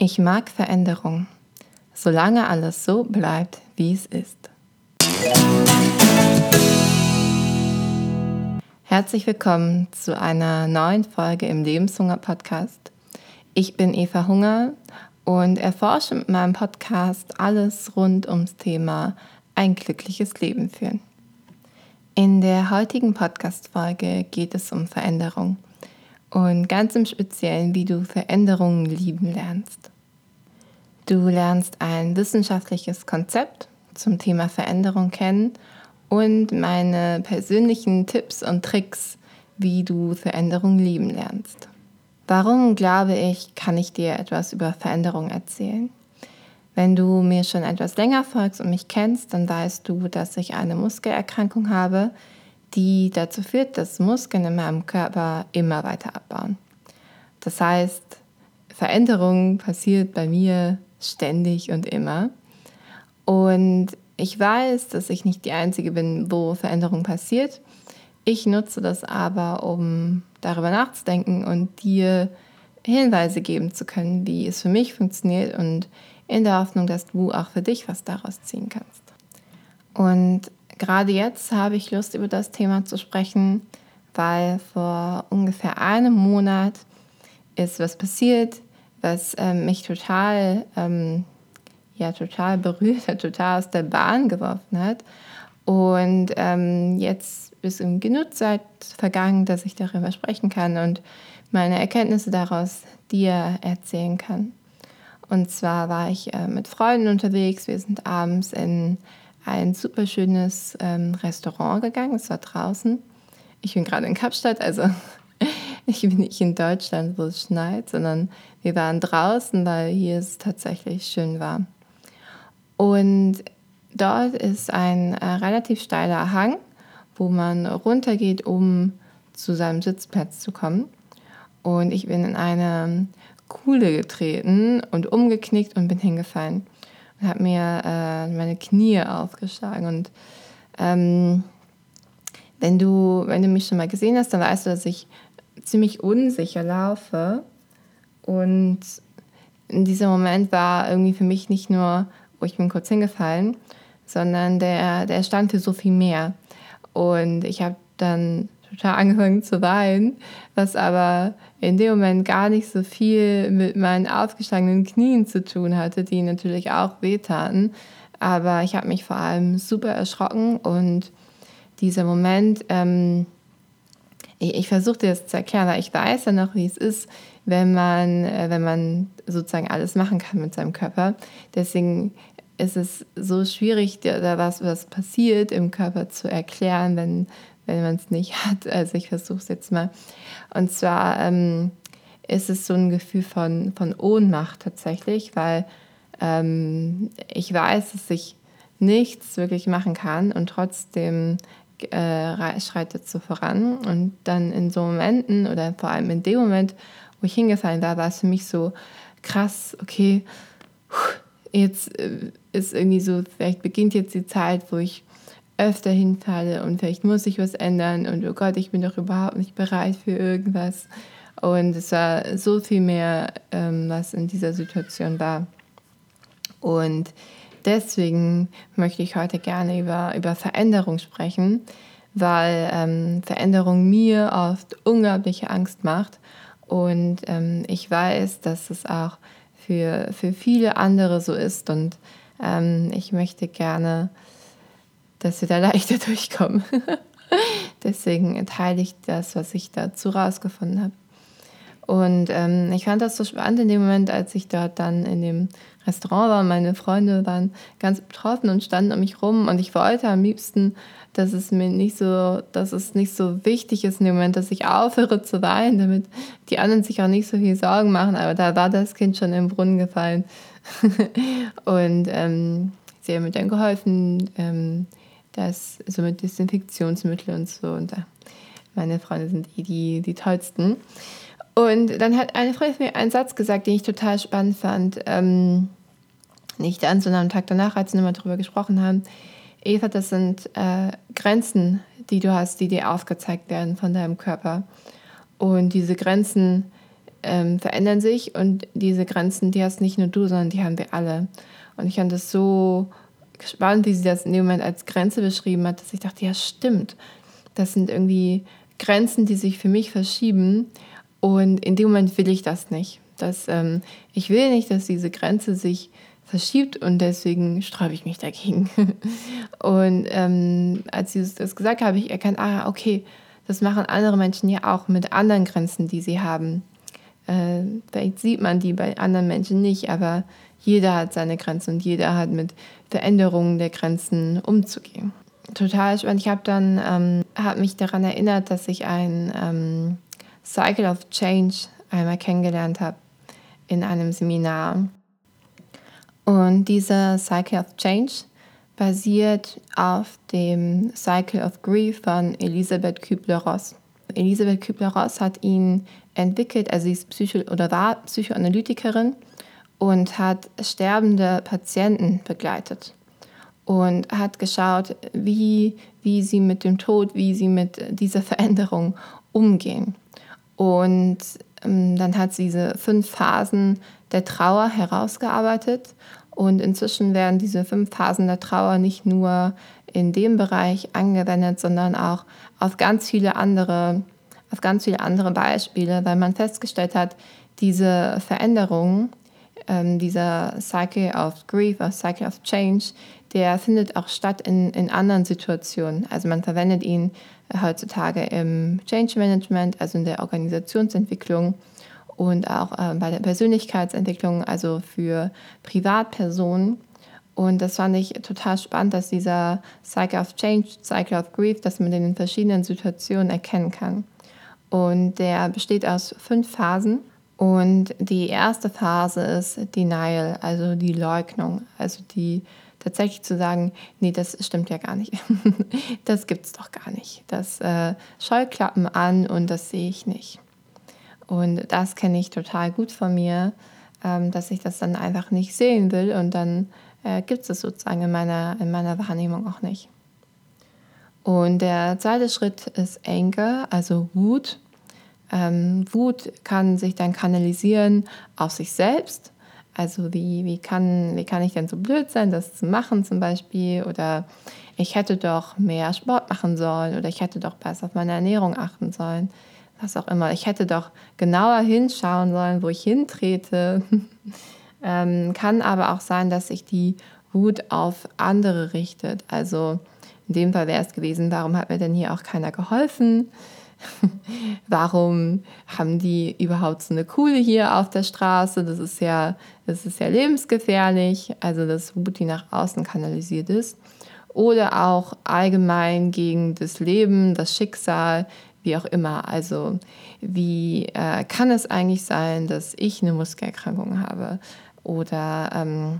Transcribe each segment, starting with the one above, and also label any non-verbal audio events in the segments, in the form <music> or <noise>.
Ich mag Veränderung, solange alles so bleibt, wie es ist. Herzlich willkommen zu einer neuen Folge im Lebenshunger-Podcast. Ich bin Eva Hunger und erforsche mit meinem Podcast alles rund ums Thema ein glückliches Leben führen. In der heutigen Podcast-Folge geht es um Veränderung und ganz im Speziellen, wie du Veränderungen lieben lernst. Du lernst ein wissenschaftliches Konzept zum Thema Veränderung kennen und meine persönlichen Tipps und Tricks, wie du Veränderung lieben lernst. Warum glaube ich, kann ich dir etwas über Veränderung erzählen? Wenn du mir schon etwas länger folgst und mich kennst, dann weißt du, dass ich eine Muskelerkrankung habe, die dazu führt, dass Muskeln in meinem Körper immer weiter abbauen. Das heißt, Veränderung passiert bei mir ständig und immer. Und ich weiß, dass ich nicht die Einzige bin, wo Veränderung passiert. Ich nutze das aber, um darüber nachzudenken und dir Hinweise geben zu können, wie es für mich funktioniert und in der Hoffnung, dass du auch für dich was daraus ziehen kannst. Und gerade jetzt habe ich Lust, über das Thema zu sprechen, weil vor ungefähr einem Monat ist was passiert, was ähm, mich total, ähm, ja, total berührt hat, total aus der Bahn geworfen hat. Und ähm, jetzt ist genug Zeit vergangen, dass ich darüber sprechen kann und meine Erkenntnisse daraus dir erzählen kann. Und zwar war ich äh, mit Freunden unterwegs. Wir sind abends in ein super schönes ähm, Restaurant gegangen. Es war draußen. Ich bin gerade in Kapstadt, also <laughs> ich bin nicht in Deutschland, wo es schneit, sondern wir waren draußen, weil hier es tatsächlich schön war. Und dort ist ein äh, relativ steiler Hang, wo man runtergeht, um zu seinem Sitzplatz zu kommen. Und ich bin in eine Kuhle getreten und umgeknickt und bin hingefallen und habe mir äh, meine Knie aufgeschlagen. Und ähm, wenn, du, wenn du mich schon mal gesehen hast, dann weißt du, dass ich ziemlich unsicher laufe. Und in diesem Moment war irgendwie für mich nicht nur, oh, ich bin kurz hingefallen, sondern der, der stand für so viel mehr. Und ich habe dann total angefangen zu weinen, was aber in dem Moment gar nicht so viel mit meinen aufgeschlagenen Knien zu tun hatte, die natürlich auch wehtaten. Aber ich habe mich vor allem super erschrocken und dieser Moment, ähm, ich, ich versuche dir das zu erklären, weil ich weiß ja noch, wie es ist, wenn man, äh, wenn man sozusagen alles machen kann mit seinem Körper. Deswegen ist es so schwierig, da was, was passiert im Körper zu erklären, wenn, wenn man es nicht <laughs> hat. Also ich versuche es jetzt mal. Und zwar ähm, ist es so ein Gefühl von, von Ohnmacht tatsächlich, weil ähm, ich weiß, dass ich nichts wirklich machen kann und trotzdem äh, schreitet so voran. Und dann in so Momenten oder vor allem in dem Moment, wo ich hingefallen war, war es für mich so krass, okay, jetzt äh, ist irgendwie so, vielleicht beginnt jetzt die Zeit, wo ich öfter hinfalle und vielleicht muss ich was ändern und oh Gott, ich bin doch überhaupt nicht bereit für irgendwas. Und es war so viel mehr, ähm, was in dieser Situation war. Und deswegen möchte ich heute gerne über, über Veränderung sprechen, weil ähm, Veränderung mir oft unglaubliche Angst macht. Und ähm, ich weiß, dass es auch für, für viele andere so ist. Und ähm, ich möchte gerne dass wir da leichter <laughs> durchkommen. Deswegen teile ich das, was ich dazu rausgefunden habe. Und ähm, ich fand das so spannend in dem Moment, als ich dort dann in dem Restaurant war. Meine Freunde waren ganz betroffen und standen um mich rum. Und ich wollte am liebsten, dass es mir nicht so, dass es nicht so wichtig ist in dem Moment, dass ich aufhöre zu weinen, damit die anderen sich auch nicht so viel Sorgen machen. Aber da war das Kind schon im Brunnen gefallen. <laughs> und ähm, sie haben mir dann geholfen, ähm, das so mit Desinfektionsmittel und so. Und meine Freunde sind eh die, die tollsten. Und dann hat eine Freundin mir einen Satz gesagt, den ich total spannend fand. Ähm, nicht dann, sondern am Tag danach, als wir nochmal darüber gesprochen haben. Eva, das sind äh, Grenzen, die du hast, die dir aufgezeigt werden von deinem Körper. Und diese Grenzen ähm, verändern sich und diese Grenzen, die hast nicht nur du, sondern die haben wir alle. Und ich fand das so spannend, wie sie das in dem Moment als Grenze beschrieben hat, dass ich dachte, ja stimmt, das sind irgendwie Grenzen, die sich für mich verschieben und in dem Moment will ich das nicht. Das, ähm, ich will nicht, dass diese Grenze sich verschiebt und deswegen sträube ich mich dagegen. <laughs> und ähm, als sie das gesagt hat, habe ich erkannt, ah, okay, das machen andere Menschen ja auch mit anderen Grenzen, die sie haben. Äh, vielleicht sieht man die bei anderen Menschen nicht, aber jeder hat seine Grenzen und jeder hat mit Veränderungen der Grenzen umzugehen. Total spannend. Ich habe dann ähm, hab mich daran erinnert, dass ich ein ähm, Cycle of Change einmal kennengelernt habe in einem Seminar. Und dieser Cycle of Change basiert auf dem Cycle of Grief von Elisabeth Kübler-Ross. Elisabeth Kübler-Ross hat ihn entwickelt, also sie ist Psycho oder war Psychoanalytikerin und hat sterbende Patienten begleitet und hat geschaut, wie, wie sie mit dem Tod, wie sie mit dieser Veränderung umgehen. Und ähm, dann hat sie diese fünf Phasen der Trauer herausgearbeitet. Und inzwischen werden diese fünf Phasen der Trauer nicht nur in dem Bereich angewendet, sondern auch auf ganz viele andere, auf ganz viele andere Beispiele, weil man festgestellt hat, diese Veränderungen, ähm, dieser Cycle of Grief, of Cycle of Change, der findet auch statt in, in anderen Situationen. Also man verwendet ihn heutzutage im Change Management, also in der Organisationsentwicklung und auch äh, bei der Persönlichkeitsentwicklung, also für Privatpersonen. Und das fand ich total spannend, dass dieser Cycle of Change, Cycle of Grief, dass man den in verschiedenen Situationen erkennen kann. Und der besteht aus fünf Phasen. Und die erste Phase ist Denial, also die Leugnung, also die tatsächlich zu sagen, nee, das stimmt ja gar nicht. <laughs> das gibt es doch gar nicht. Das äh, Scheuklappen an und das sehe ich nicht. Und das kenne ich total gut von mir, ähm, dass ich das dann einfach nicht sehen will und dann äh, gibt es sozusagen in meiner, in meiner Wahrnehmung auch nicht. Und der zweite Schritt ist Anger, also Wut. Ähm, Wut kann sich dann kanalisieren auf sich selbst also wie, wie, kann, wie kann ich denn so blöd sein, das zu machen zum Beispiel? Oder ich hätte doch mehr Sport machen sollen oder ich hätte doch besser auf meine Ernährung achten sollen. Was auch immer. Ich hätte doch genauer hinschauen sollen, wo ich hintrete. <laughs> ähm, kann aber auch sein, dass sich die Wut auf andere richtet. Also in dem Fall wäre es gewesen, warum hat mir denn hier auch keiner geholfen? <laughs> Warum haben die überhaupt so eine Kuhle hier auf der Straße? Das ist ja, das ist ja lebensgefährlich, also dass Wut, die nach außen kanalisiert ist. Oder auch allgemein gegen das Leben, das Schicksal, wie auch immer. Also wie äh, kann es eigentlich sein, dass ich eine Muskelerkrankung habe? Oder ähm,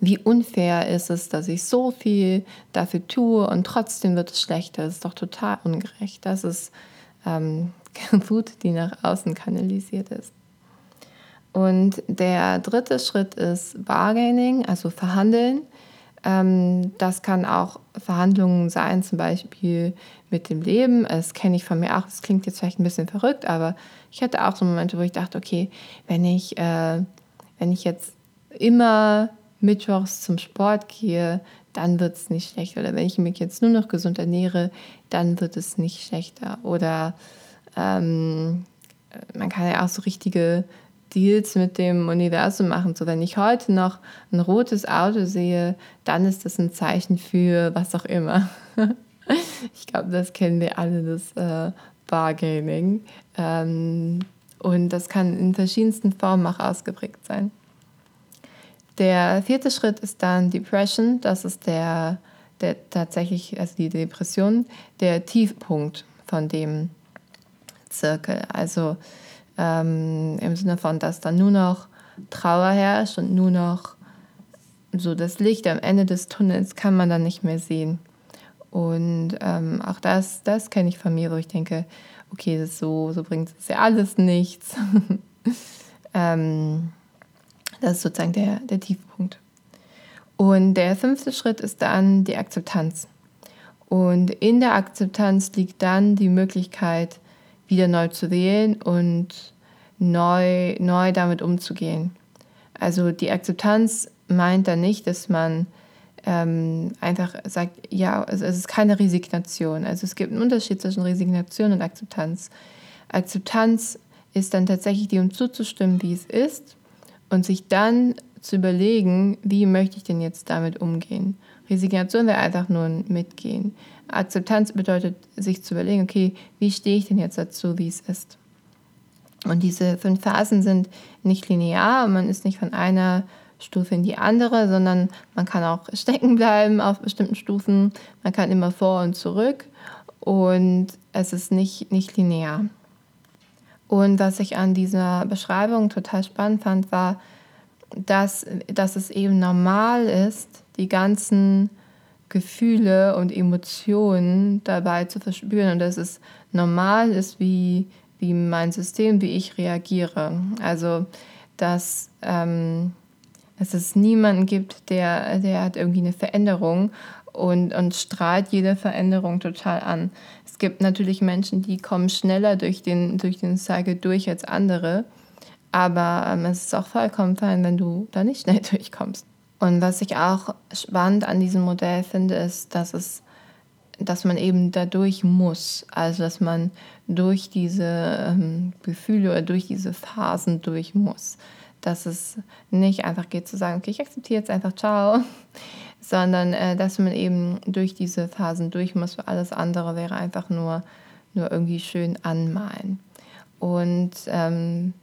wie unfair ist es, dass ich so viel dafür tue und trotzdem wird es schlechter. Das ist doch total ungerecht. Das ist ähm, <laughs> Wut, die nach außen kanalisiert ist. Und der dritte Schritt ist Bargaining, also Verhandeln. Ähm, das kann auch Verhandlungen sein, zum Beispiel mit dem Leben. Das kenne ich von mir auch. Das klingt jetzt vielleicht ein bisschen verrückt, aber ich hatte auch so Momente, wo ich dachte, okay, wenn ich, äh, wenn ich jetzt immer mittwochs zum Sport gehe, dann wird es nicht schlechter. Oder wenn ich mich jetzt nur noch gesund ernähre, dann wird es nicht schlechter. Oder ähm, man kann ja auch so richtige Deals mit dem Universum machen. So, wenn ich heute noch ein rotes Auto sehe, dann ist das ein Zeichen für was auch immer. <laughs> ich glaube, das kennen wir alle, das äh, Bargaining. Ähm, und das kann in verschiedensten Formen auch ausgeprägt sein. Der vierte Schritt ist dann Depression. Das ist der, der tatsächlich, also die Depression, der Tiefpunkt von dem Zirkel. Also ähm, im Sinne von, dass dann nur noch Trauer herrscht und nur noch so das Licht am Ende des Tunnels kann man dann nicht mehr sehen. Und ähm, auch das, das kenne ich von mir, wo ich denke, okay, das so, so bringt es ja alles nichts. <laughs> ähm, das ist sozusagen der, der Tiefpunkt. Und der fünfte Schritt ist dann die Akzeptanz. Und in der Akzeptanz liegt dann die Möglichkeit, wieder neu zu wählen und neu, neu damit umzugehen. Also die Akzeptanz meint dann nicht, dass man ähm, einfach sagt, ja, es, es ist keine Resignation. Also es gibt einen Unterschied zwischen Resignation und Akzeptanz. Akzeptanz ist dann tatsächlich dem zuzustimmen, wie es ist und sich dann zu überlegen, wie möchte ich denn jetzt damit umgehen. Resignation wäre einfach nur ein Mitgehen. Akzeptanz bedeutet, sich zu überlegen, okay, wie stehe ich denn jetzt dazu, wie es ist. Und diese fünf Phasen sind nicht linear, man ist nicht von einer Stufe in die andere, sondern man kann auch stecken bleiben auf bestimmten Stufen, man kann immer vor und zurück und es ist nicht, nicht linear. Und was ich an dieser Beschreibung total spannend fand, war, dass, dass es eben normal ist, die ganzen Gefühle und Emotionen dabei zu verspüren und dass es normal ist, wie, wie mein System, wie ich reagiere. Also, dass ähm, dass es niemanden gibt, der, der hat irgendwie eine Veränderung und, und strahlt jede Veränderung total an. Es gibt natürlich Menschen, die kommen schneller durch den, durch den Cycle durch als andere, aber ähm, es ist auch vollkommen fein, wenn du da nicht schnell <laughs> durchkommst. Und was ich auch spannend an diesem Modell finde, ist, dass es dass man eben dadurch muss, also dass man durch diese ähm, Gefühle oder durch diese Phasen durch muss dass es nicht einfach geht zu sagen, okay, ich akzeptiere jetzt einfach, ciao, sondern äh, dass man eben durch diese Phasen durch muss, weil alles andere wäre einfach nur, nur irgendwie schön anmalen. Und ähm,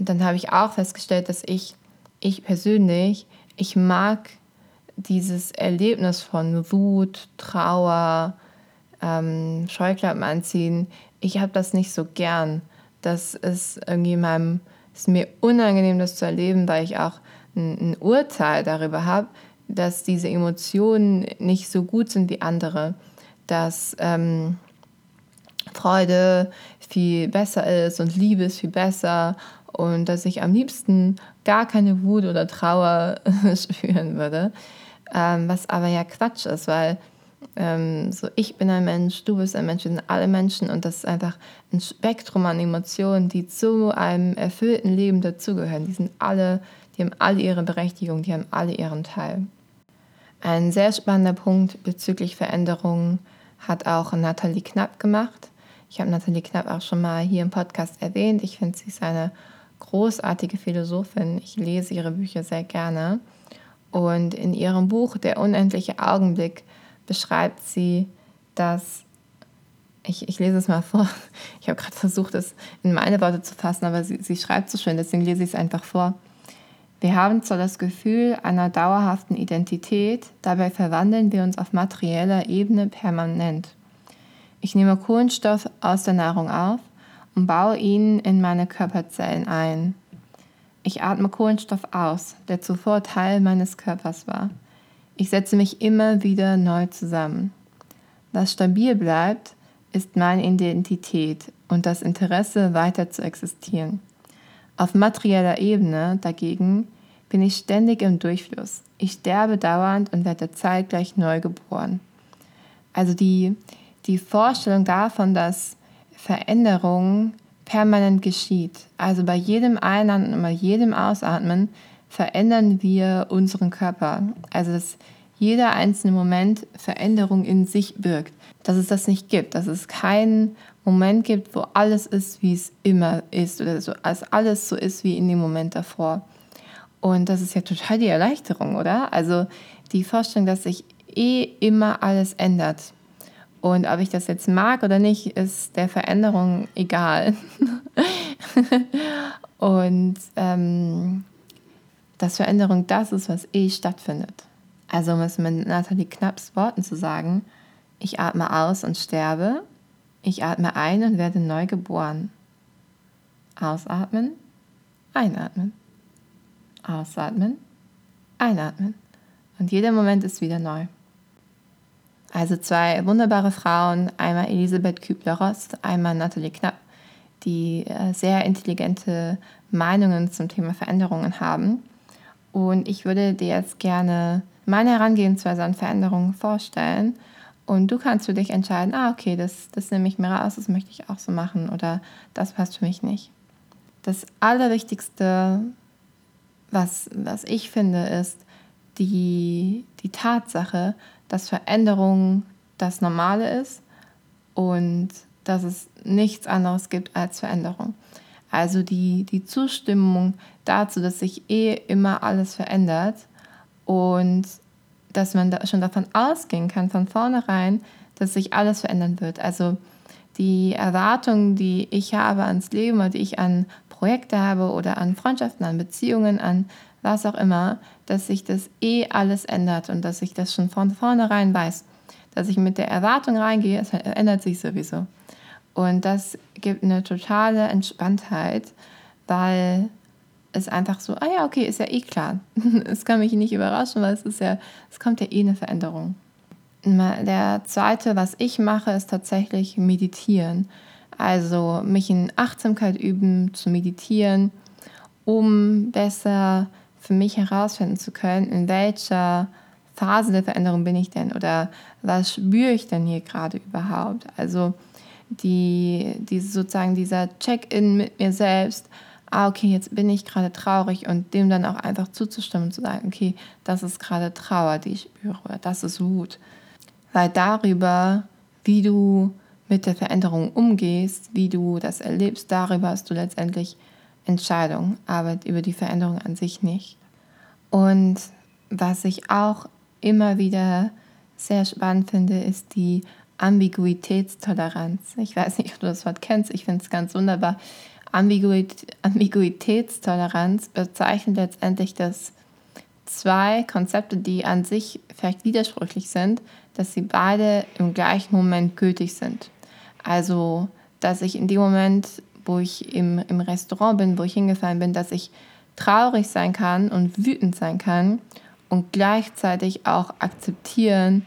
dann habe ich auch festgestellt, dass ich, ich persönlich, ich mag dieses Erlebnis von Wut, Trauer, ähm, Scheuklappen anziehen, ich habe das nicht so gern. Das ist irgendwie in meinem ist mir unangenehm, das zu erleben, weil ich auch ein, ein Urteil darüber habe, dass diese Emotionen nicht so gut sind wie andere, dass ähm, Freude viel besser ist und Liebe ist viel besser und dass ich am liebsten gar keine Wut oder Trauer <laughs> spüren würde, ähm, was aber ja Quatsch ist, weil ähm, so ich bin ein Mensch, du bist ein Mensch, wir sind alle Menschen und das ist einfach ein Spektrum an Emotionen, die zu einem erfüllten Leben dazugehören. Die sind alle, die haben alle ihre Berechtigung, die haben alle ihren Teil. Ein sehr spannender Punkt bezüglich Veränderungen hat auch Nathalie Knapp gemacht. Ich habe Nathalie Knapp auch schon mal hier im Podcast erwähnt. Ich finde, sie ist eine großartige Philosophin. Ich lese ihre Bücher sehr gerne. Und in ihrem Buch Der unendliche Augenblick beschreibt sie, dass, ich, ich lese es mal vor, <laughs> ich habe gerade versucht, es in meine Worte zu fassen, aber sie, sie schreibt so schön, deswegen lese ich es einfach vor. Wir haben zwar das Gefühl einer dauerhaften Identität, dabei verwandeln wir uns auf materieller Ebene permanent. Ich nehme Kohlenstoff aus der Nahrung auf und baue ihn in meine Körperzellen ein. Ich atme Kohlenstoff aus, der zuvor Teil meines Körpers war. Ich setze mich immer wieder neu zusammen. Was stabil bleibt, ist meine Identität und das Interesse, weiter zu existieren. Auf materieller Ebene dagegen bin ich ständig im Durchfluss. Ich sterbe dauernd und werde zeitgleich neu geboren. Also die, die Vorstellung davon, dass Veränderung permanent geschieht. Also bei jedem Einatmen und bei jedem Ausatmen verändern wir unseren Körper. Also dass jeder einzelne Moment Veränderung in sich birgt. Dass es das nicht gibt, dass es keinen Moment gibt, wo alles ist, wie es immer ist oder so, als alles so ist wie in dem Moment davor. Und das ist ja total die Erleichterung, oder? Also die Vorstellung, dass sich eh immer alles ändert. Und ob ich das jetzt mag oder nicht, ist der Veränderung egal. <laughs> und ähm, dass Veränderung das ist, was eh stattfindet. Also um es mit Nathalie Knapps Worten zu sagen, ich atme aus und sterbe, ich atme ein und werde neu geboren. Ausatmen, einatmen. Ausatmen, einatmen. Und jeder Moment ist wieder neu. Also zwei wunderbare Frauen, einmal Elisabeth Kübler-Rost, einmal Nathalie Knapp, die äh, sehr intelligente Meinungen zum Thema Veränderungen haben. Und ich würde dir jetzt gerne meine Herangehensweise an Veränderungen vorstellen. Und du kannst für dich entscheiden, ah, okay, das, das nehme ich mir raus, das möchte ich auch so machen oder das passt für mich nicht. das Allerwichtigste, was, was ich finde, ist die, die Tatsache, dass Veränderung das Normale ist und dass es nichts anderes gibt als Veränderung. Also die, die Zustimmung dazu, dass sich eh immer alles verändert und dass man da schon davon ausgehen kann, von vornherein, dass sich alles verändern wird. Also die Erwartungen, die ich habe ans Leben oder die ich an Projekte habe oder an Freundschaften, an Beziehungen, an was auch immer, dass sich das eh alles ändert und dass ich das schon von vornherein weiß. Dass ich mit der Erwartung reingehe, es ändert sich sowieso. Und das gibt eine totale Entspanntheit, weil es einfach so, ah ja, okay, ist ja eh klar. <laughs> Es kann mich nicht überraschen, weil es ist ja, es kommt ja eh eine Veränderung. Der zweite, was ich mache, ist tatsächlich meditieren. Also mich in Achtsamkeit üben, zu meditieren, um besser für mich herausfinden zu können, in welcher Phase der Veränderung bin ich denn oder was spüre ich denn hier gerade überhaupt. Also die, die sozusagen dieser Check-in mit mir selbst, ah, okay, jetzt bin ich gerade traurig und dem dann auch einfach zuzustimmen zu sagen, okay, das ist gerade Trauer, die ich spüre, das ist Wut. Weil darüber, wie du mit der Veränderung umgehst, wie du das erlebst, darüber hast du letztendlich Entscheidung, aber über die Veränderung an sich nicht. Und was ich auch immer wieder sehr spannend finde, ist die Ambiguitätstoleranz. Ich weiß nicht, ob du das Wort kennst, ich finde es ganz wunderbar. Ambiguit Ambiguitätstoleranz bezeichnet letztendlich, dass zwei Konzepte, die an sich vielleicht widersprüchlich sind, dass sie beide im gleichen Moment gültig sind. Also, dass ich in dem Moment, wo ich im, im Restaurant bin, wo ich hingefallen bin, dass ich traurig sein kann und wütend sein kann und gleichzeitig auch akzeptieren,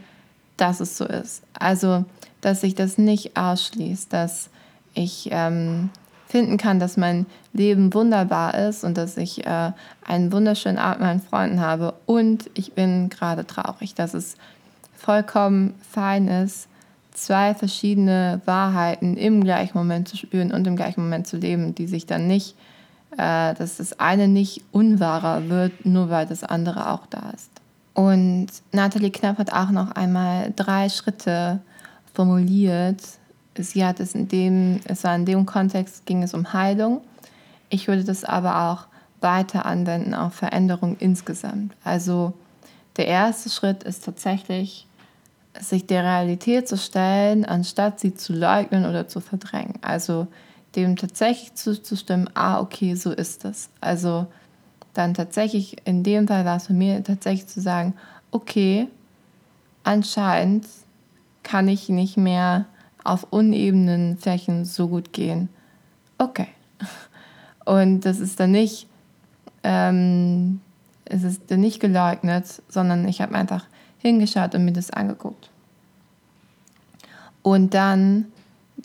dass es so ist. Also, dass sich das nicht ausschließt, dass ich ähm, finden kann, dass mein Leben wunderbar ist und dass ich äh, einen wunderschönen Abend mit meinen Freunden habe und ich bin gerade traurig, dass es vollkommen fein ist, zwei verschiedene Wahrheiten im gleichen Moment zu spüren und im gleichen Moment zu leben, die sich dann nicht, äh, dass das eine nicht unwahrer wird, nur weil das andere auch da ist. Und Nathalie Knapp hat auch noch einmal drei Schritte formuliert. Sie hat es in dem, es war in dem Kontext, ging es um Heilung. Ich würde das aber auch weiter anwenden auf Veränderung insgesamt. Also der erste Schritt ist tatsächlich, sich der Realität zu stellen, anstatt sie zu leugnen oder zu verdrängen. Also dem tatsächlich zuzustimmen, ah, okay, so ist es. Also dann tatsächlich, in dem Fall war es für mich tatsächlich zu sagen, okay, anscheinend kann ich nicht mehr auf unebenen Flächen so gut gehen. Okay. Und das ist dann nicht, ähm, es ist dann nicht geleugnet, sondern ich habe einfach hingeschaut und mir das angeguckt. Und dann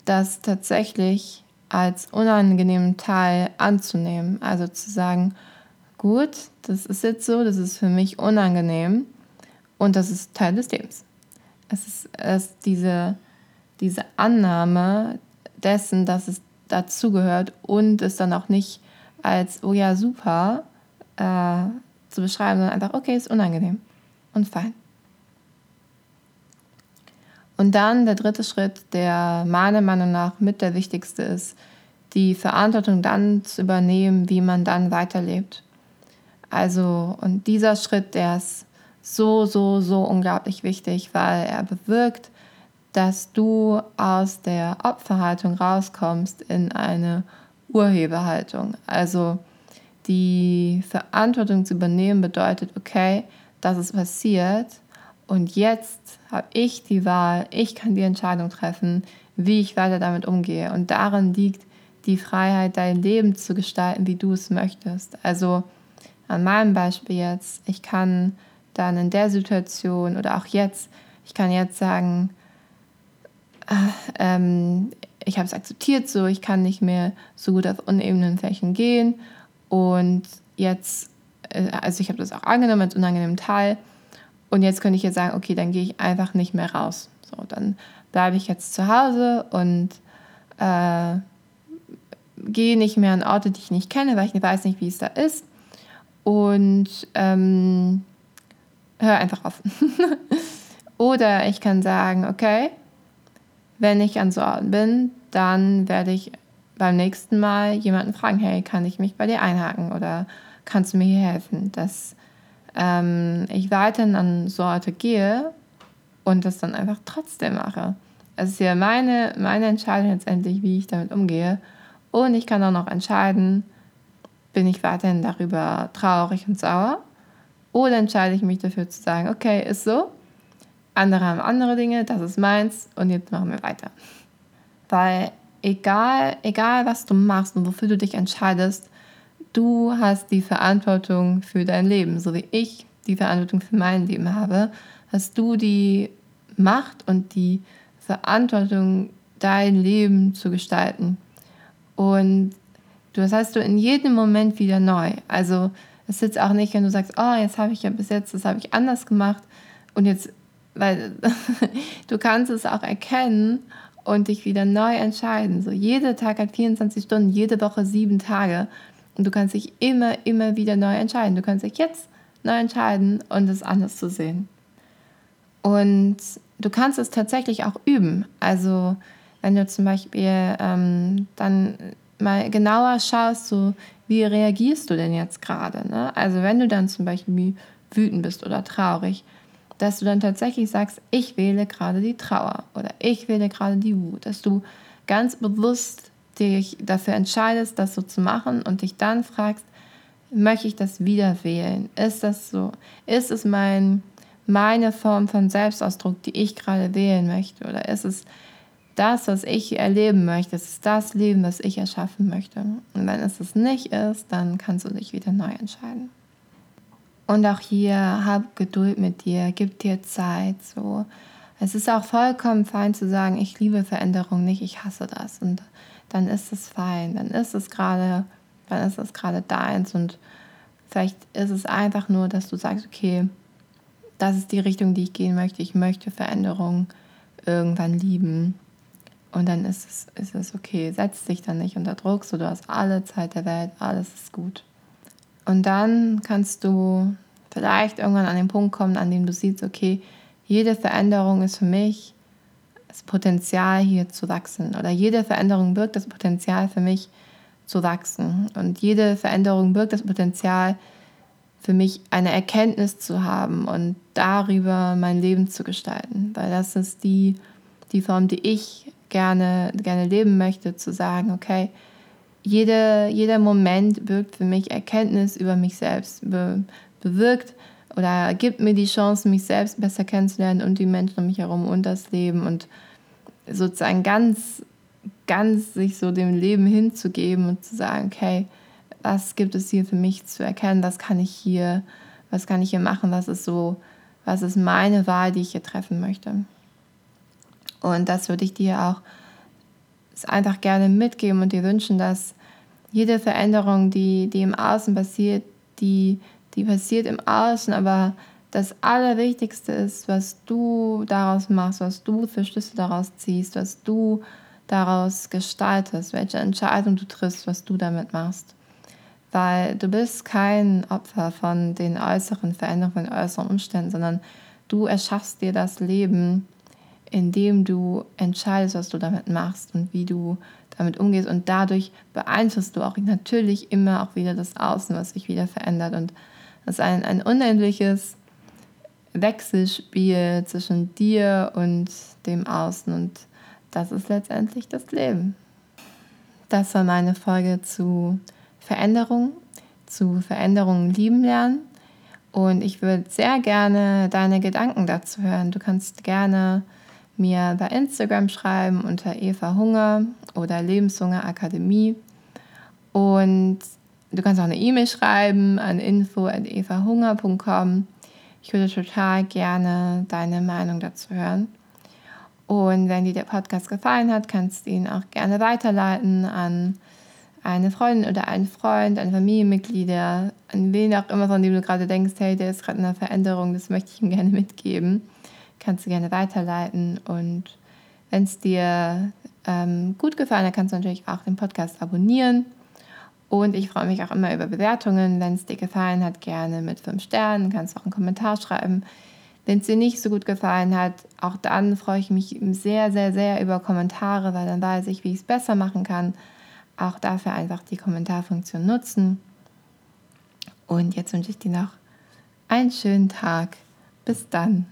das tatsächlich als unangenehmen Teil anzunehmen. Also zu sagen, gut, das ist jetzt so, das ist für mich unangenehm und das ist Teil des Lebens. Es ist, es diese, diese Annahme dessen, dass es dazugehört und es dann auch nicht als, oh ja, super äh, zu beschreiben, sondern einfach, okay, ist unangenehm und fein. Und dann der dritte Schritt, der meiner Meinung nach mit der wichtigste ist, die Verantwortung dann zu übernehmen, wie man dann weiterlebt. Also, und dieser Schritt, der ist so, so, so unglaublich wichtig, weil er bewirkt, dass du aus der Opferhaltung rauskommst in eine Urheberhaltung. Also die Verantwortung zu übernehmen bedeutet, okay, das ist passiert und jetzt habe ich die Wahl, ich kann die Entscheidung treffen, wie ich weiter damit umgehe. Und darin liegt die Freiheit, dein Leben zu gestalten, wie du es möchtest. Also an meinem Beispiel jetzt, ich kann dann in der Situation oder auch jetzt, ich kann jetzt sagen, ähm, ich habe es akzeptiert so, ich kann nicht mehr so gut auf unebenen Flächen gehen und jetzt, äh, also ich habe das auch angenommen als unangenehmen Teil und jetzt könnte ich jetzt sagen, okay, dann gehe ich einfach nicht mehr raus. So, dann bleibe ich jetzt zu Hause und äh, gehe nicht mehr an Orte, die ich nicht kenne, weil ich weiß nicht, wie es da ist. Und ähm, höre einfach auf. <laughs> Oder ich kann sagen, okay, wenn ich an so Orten bin, dann werde ich beim nächsten Mal jemanden fragen, hey, kann ich mich bei dir einhaken oder kannst du mir hier helfen? Dass ähm, ich weiterhin an so Orte gehe und das dann einfach trotzdem mache. Es ist ja meine, meine Entscheidung letztendlich, wie ich damit umgehe. Und ich kann auch noch entscheiden, bin ich weiterhin darüber traurig und sauer oder entscheide ich mich dafür zu sagen, okay, ist so, andere haben andere Dinge, das ist meins und jetzt machen wir weiter. Weil egal, egal was du machst und wofür du dich entscheidest, du hast die Verantwortung für dein Leben, so wie ich die Verantwortung für mein Leben habe, hast du die Macht und die Verantwortung, dein Leben zu gestalten. Und das hast du in jedem Moment wieder neu. Also es ist jetzt auch nicht, wenn du sagst, oh, jetzt habe ich ja bis jetzt, das habe ich anders gemacht und jetzt, weil <laughs> du kannst es auch erkennen und dich wieder neu entscheiden. So jeder Tag hat 24 Stunden, jede Woche sieben Tage und du kannst dich immer, immer wieder neu entscheiden. Du kannst dich jetzt neu entscheiden und es anders zu sehen. Und du kannst es tatsächlich auch üben. Also wenn du zum Beispiel ähm, dann mal genauer schaust, so wie reagierst du denn jetzt gerade? Ne? Also wenn du dann zum Beispiel wütend bist oder traurig, dass du dann tatsächlich sagst, ich wähle gerade die Trauer oder ich wähle gerade die Wut, dass du ganz bewusst dich dafür entscheidest, das so zu machen und dich dann fragst, möchte ich das wieder wählen? Ist das so? Ist es mein, meine Form von Selbstausdruck, die ich gerade wählen möchte? Oder ist es das, was ich erleben möchte? Ist es das Leben, was ich erschaffen möchte? Und wenn es es nicht ist, dann kannst du dich wieder neu entscheiden. Und auch hier, hab Geduld mit dir, gib dir Zeit. So. Es ist auch vollkommen fein zu sagen, ich liebe Veränderung nicht, ich hasse das. Und dann ist es fein, dann ist es gerade, dann ist es gerade deins. Und vielleicht ist es einfach nur, dass du sagst, okay, das ist die Richtung, die ich gehen möchte. Ich möchte Veränderung irgendwann lieben. Und dann ist es, ist es okay. Setz dich dann nicht unter Druck, so du hast alle Zeit der Welt, alles ist gut. Und dann kannst du vielleicht irgendwann an den Punkt kommen, an dem du siehst, okay, jede Veränderung ist für mich das Potenzial hier zu wachsen. Oder jede Veränderung birgt das Potenzial für mich zu wachsen. Und jede Veränderung birgt das Potenzial für mich eine Erkenntnis zu haben und darüber mein Leben zu gestalten. Weil das ist die, die Form, die ich gerne, gerne leben möchte, zu sagen, okay, jede, jeder Moment birgt für mich Erkenntnis über mich selbst, be, bewirkt oder gibt mir die Chance, mich selbst besser kennenzulernen und die Menschen um mich herum und das Leben und sozusagen ganz, ganz sich so dem Leben hinzugeben und zu sagen, okay, was gibt es hier für mich zu erkennen, was kann ich hier, was kann ich hier machen, was ist so, was ist meine Wahl, die ich hier treffen möchte. Und das würde ich dir auch einfach gerne mitgeben und dir wünschen, dass jede Veränderung, die, die im Außen passiert, die, die passiert im Außen, aber das Allerwichtigste ist, was du daraus machst, was du für Schlüsse daraus ziehst, was du daraus gestaltest, welche Entscheidung du triffst, was du damit machst. Weil du bist kein Opfer von den äußeren Veränderungen, von den äußeren Umständen, sondern du erschaffst dir das Leben, indem du entscheidest, was du damit machst und wie du damit umgehst. Und dadurch beeinflusst du auch natürlich immer auch wieder das Außen, was sich wieder verändert. Und das ist ein, ein unendliches Wechselspiel zwischen dir und dem Außen. Und das ist letztendlich das Leben. Das war meine Folge zu Veränderung, zu Veränderungen lieben lernen. Und ich würde sehr gerne deine Gedanken dazu hören. Du kannst gerne mir bei Instagram schreiben unter Eva Hunger oder Lebenshunger Akademie. Und du kannst auch eine E-Mail schreiben an info.evahunger.com. Ich würde total gerne deine Meinung dazu hören. Und wenn dir der Podcast gefallen hat, kannst du ihn auch gerne weiterleiten an eine Freundin oder einen Freund, ein Familienmitglied, an wen auch immer, von dem du gerade denkst, hey, der ist gerade in einer Veränderung, das möchte ich ihm gerne mitgeben kannst du gerne weiterleiten. Und wenn es dir ähm, gut gefallen hat, kannst du natürlich auch den Podcast abonnieren. Und ich freue mich auch immer über Bewertungen. Wenn es dir gefallen hat, gerne mit fünf Sternen. Kannst auch einen Kommentar schreiben. Wenn es dir nicht so gut gefallen hat, auch dann freue ich mich sehr, sehr, sehr über Kommentare, weil dann weiß ich, wie ich es besser machen kann. Auch dafür einfach die Kommentarfunktion nutzen. Und jetzt wünsche ich dir noch einen schönen Tag. Bis dann.